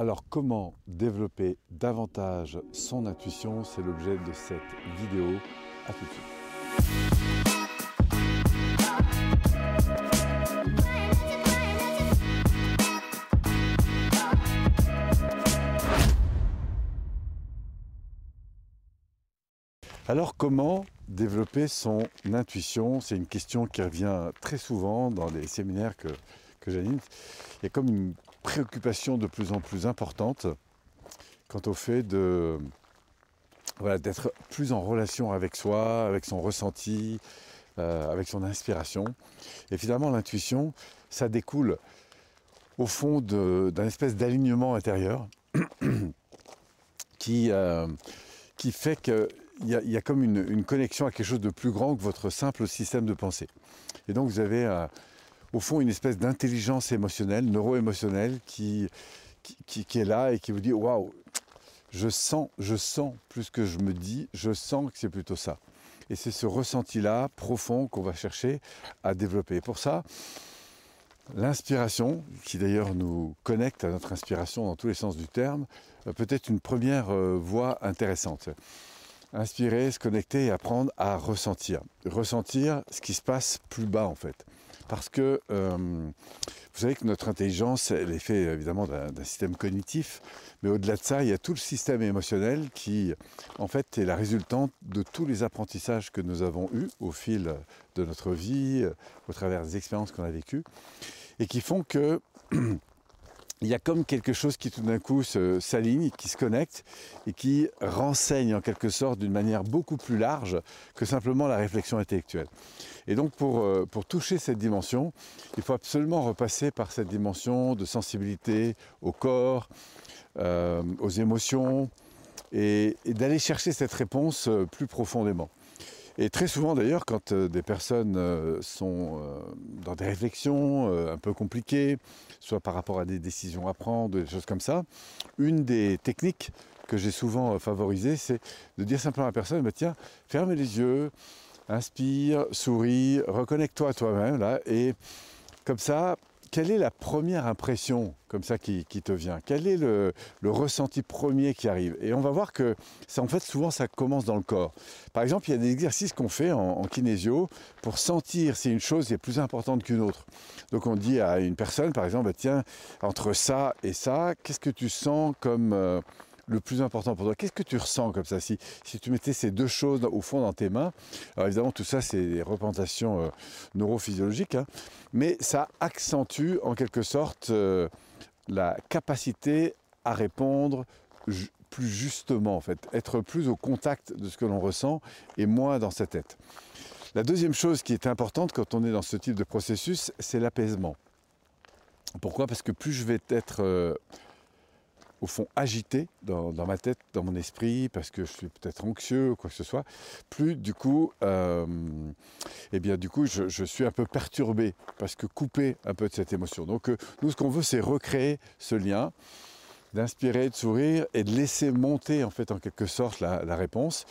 Alors comment développer davantage son intuition? C'est l'objet de cette vidéo. À tout de suite. Alors comment développer son intuition? C'est une question qui revient très souvent dans les séminaires que, que j'anime. Il y a comme une préoccupation de plus en plus importante quant au fait de voilà, d'être plus en relation avec soi, avec son ressenti, euh, avec son inspiration. Et finalement l'intuition, ça découle au fond d'un espèce d'alignement intérieur qui, euh, qui fait que il y, a, comme une, connexion à quelque chose de plus grand que votre simple système de pensée. Et donc vous avez euh, au fond une espèce d'intelligence émotionnelle, neuro-émotionnelle qui, qui, est là et qui vous dit waouh, je sens, je sens plus que je me dis, je sens que c'est plutôt ça. Et c'est ce ressenti-là profond qu'on va chercher à développer. pour ça, l'inspiration, qui d'ailleurs nous connecte à notre inspiration dans tous les sens du terme, euh, peut être une première euh, voie intéressante inspirer, se connecter et apprendre à ressentir. Ressentir ce qui se passe plus bas en fait. Parce que euh, vous savez que notre intelligence, elle est faite évidemment d'un système cognitif, mais au-delà de ça, il y a tout le système émotionnel qui, en fait, est la résultante de tous les apprentissages que nous avons eus au fil de notre vie, au travers des expériences qu'on a vécues, et qui font que il y a comme quelque chose qui tout d'un coup s'aligne, qui se connecte et qui renseigne en quelque sorte d'une manière beaucoup plus large que simplement la réflexion intellectuelle. Et donc pour, euh, pour toucher cette dimension, il faut absolument repasser par cette dimension de sensibilité au corps, euh, aux émotions, et d'aller chercher cette réponse euh, plus profondément. Et très souvent d'ailleurs, quand euh, des personnes euh, sont euh, dans des réflexions un peu compliquées, soit par rapport à des décisions à prendre, des choses comme ça, une des techniques que j'ai souvent favorisées, c'est de dire simplement à la personne, bah, tiens, ferme les yeux, inspire, souris, reconnecte-toi à toi-même, là, et comme ça, quelle est la première impression comme ça qui, te vient? Quel est le, ressenti premier qui arrive? Et on va voir que ça, en fait, souvent, ça commence dans le corps. Par exemple, il y a des exercices qu'on fait en, kinésio pour sentir si une chose est plus importante qu'une autre. Donc, on dit à une personne, par exemple, bah, tiens, entre ça et ça, qu'est-ce que tu sens comme euh, le plus important pour toi Qu'est-ce que tu ressens comme ça si, si tu mettais ces deux choses au fond dans tes mains, alors évidemment tout ça c'est des représentations euh, neurophysiologiques, hein, mais ça accentue en quelque sorte euh, la capacité à répondre plus justement en fait, être plus au contact de ce que l'on ressent et moins dans sa tête. La deuxième chose qui est importante quand on est dans ce type de processus, c'est l'apaisement. Pourquoi? Parce que plus je vais être euh, au fond agité dans, ma tête, dans mon esprit, parce que je suis peut-être anxieux ou quoi que ce soit, plus du coup, euh, eh bien du coup, je, suis un peu perturbé, parce que coupé un peu de cette émotion. Donc euh, nous, ce qu'on veut, c'est recréer ce lien d'inspirer, de sourire et de laisser monter en fait en quelque sorte la, réponse.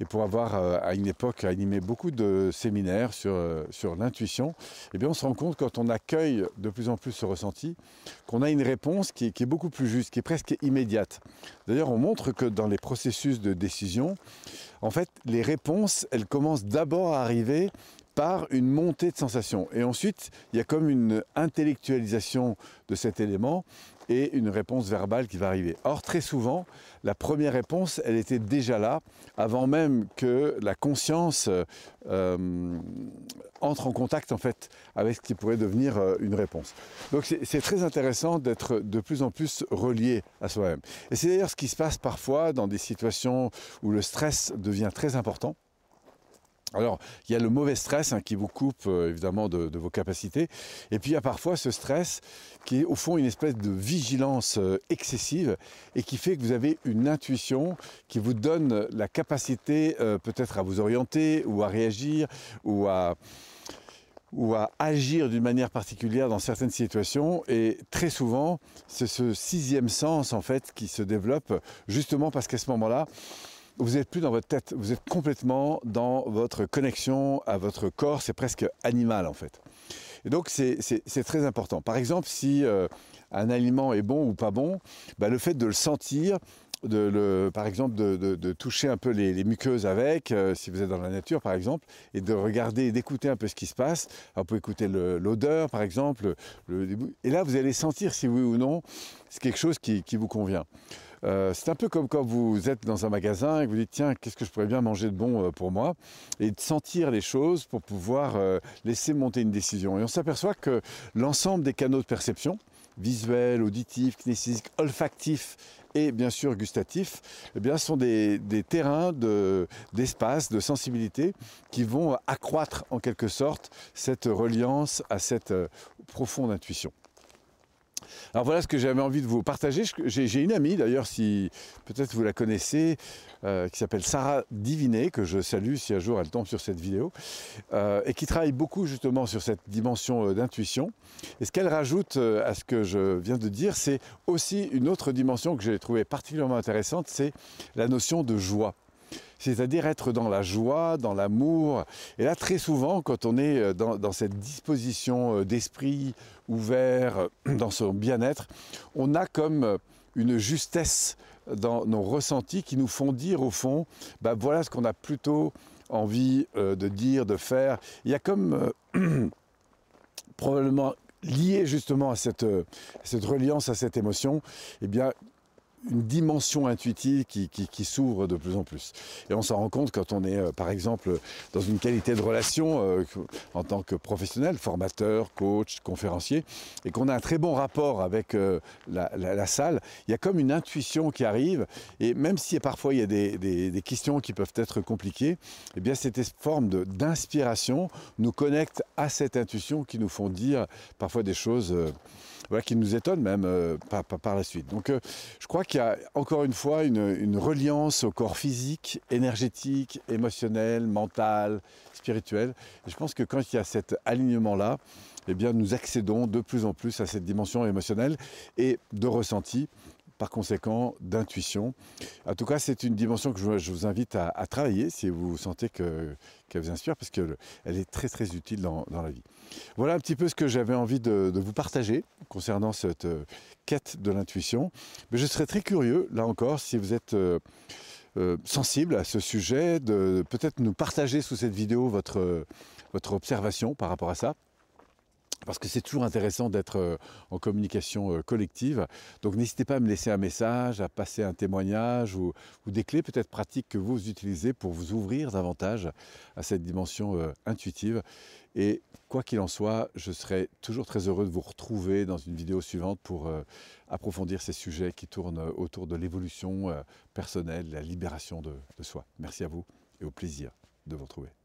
Et pour avoir euh, à une époque animé beaucoup de séminaires sur, euh, sur l'intuition, eh bien on se rend compte quand on accueille de plus en plus ce ressenti qu'on a une réponse qui est, beaucoup plus juste, qui est presque immédiate. D'ailleurs on montre que dans les processus de décision, en fait les réponses elles commencent d'abord à arriver par une montée de sensations. Et ensuite, il y a comme une intellectualisation de cet élément et une réponse verbale qui va arriver. Or, très souvent, la première réponse, elle était déjà là, avant même que la conscience euh, entre en contact en fait avec ce qui pourrait devenir euh, une réponse. Donc c'est très intéressant d'être de plus en plus relié à soi-même. Et c'est d'ailleurs ce qui se passe parfois dans des situations où le stress devient très important. Alors, il y a le mauvais stress hein, qui vous coupe euh, évidemment de, vos capacités. Et puis, il y a parfois ce stress qui est au fond une espèce de vigilance euh, excessive et qui fait que vous avez une intuition qui vous donne la capacité euh, peut-être à vous orienter ou à réagir ou à ou à agir d'une manière particulière dans certaines situations. Et très souvent, c'est ce sixième sens en fait qui se développe justement parce qu'à ce moment-là, vous n'êtes plus dans votre tête, vous êtes complètement dans votre connexion à votre corps, c'est presque animal en fait. Et donc c'est très important. Par exemple, si un aliment est bon ou pas bon, bah, le fait de le sentir, par exemple de, toucher un peu les, muqueuses avec, euh, si vous êtes dans la nature par exemple, et de regarder d'écouter un peu ce qui se passe. vous pouvez écouter l'odeur par exemple, et là vous allez sentir si oui ou non c'est quelque chose qui, vous convient. Euh, c'est un peu comme quand vous êtes dans un magasin et que vous dites tiens qu'est-ce que je pourrais bien manger de bon euh, pour moi? Et de sentir les choses pour pouvoir laisser monter une décision. Et on s'aperçoit que l'ensemble des canaux de perception, visuel, auditif, kinesthésique, olfactif et bien sûr gustatif, eh bien, sont des, terrains d'espace, de, sensibilité qui vont accroître en quelque sorte cette reliance à cette euh, profonde intuition. Alors voilà ce que j'avais envie de vous partager. J'ai une amie d'ailleurs, si peut-être vous la connaissez, euh, qui s'appelle Sarah Divinet, que je salue si un jour elle tombe sur cette vidéo, euh, et qui travaille beaucoup justement sur cette dimension euh, d'intuition. Et ce qu'elle rajoute à ce que je viens de dire, c'est aussi une autre dimension que j'ai trouvée particulièrement intéressante, c'est la notion de joie c'est-à-dire être dans la joie, dans l'amour. Et là, très souvent, quand on est euh, dans, cette disposition euh, d'esprit ouvert, euh, dans son bien-être, on a comme une justesse dans nos ressentis qui nous font dire au fond, bah, voilà ce qu'on a plutôt envie de dire, de faire. Il y a comme probablement lié justement à cette, cette reliance, à cette émotion, eh bien, une dimension intuitive qui, s'ouvre de plus en plus. Et on s'en rend compte quand on est, euh, par exemple, dans une qualité de relation euh, en tant que professionnel, formateur, coach, conférencier, et qu'on a un très bon rapport avec euh, la, salle, il y a comme une intuition qui arrive, et même si parfois il y a des, questions qui peuvent être compliquées, eh bien cette forme d'inspiration nous connecte à cette intuition qui nous font dire parfois des choses qui nous étonnent même par, la suite. Donc je crois qu'il y a encore une fois une, reliance au corps physique, énergétique, émotionnel, mental, spirituel. Et je pense que quand il y a cet alignement-là, eh bien, nous accédons de plus en plus à cette dimension émotionnelle et de ressenti par conséquent d'intuition. En tout cas, c'est une dimension que je, vous invite à, travailler si vous sentez qu'elle vous inspire, parce qu'elle est très très utile dans, la vie. Voilà un petit peu ce que j'avais envie de, vous partager concernant cette euh, quête de l'intuition. Mais je serais très curieux, là encore, si vous êtes... Euh, euh, sensible à ce sujet, de peut-être nous partager sous cette vidéo votre, votre observation par rapport à ça parce que c'est toujours intéressant d'être euh, en communication euh, collective. Donc n'hésitez pas à me laisser un message, à passer un témoignage ou, des clés peut-être pratiques que vous utilisez pour vous ouvrir davantage à cette dimension euh, intuitive. Et quoi qu'il en soit, je serai toujours très heureux de vous retrouver dans une vidéo suivante pour approfondir ces sujets qui tournent autour de l'évolution personnelle, la libération de soi. Merci à vous et au plaisir de vous retrouver.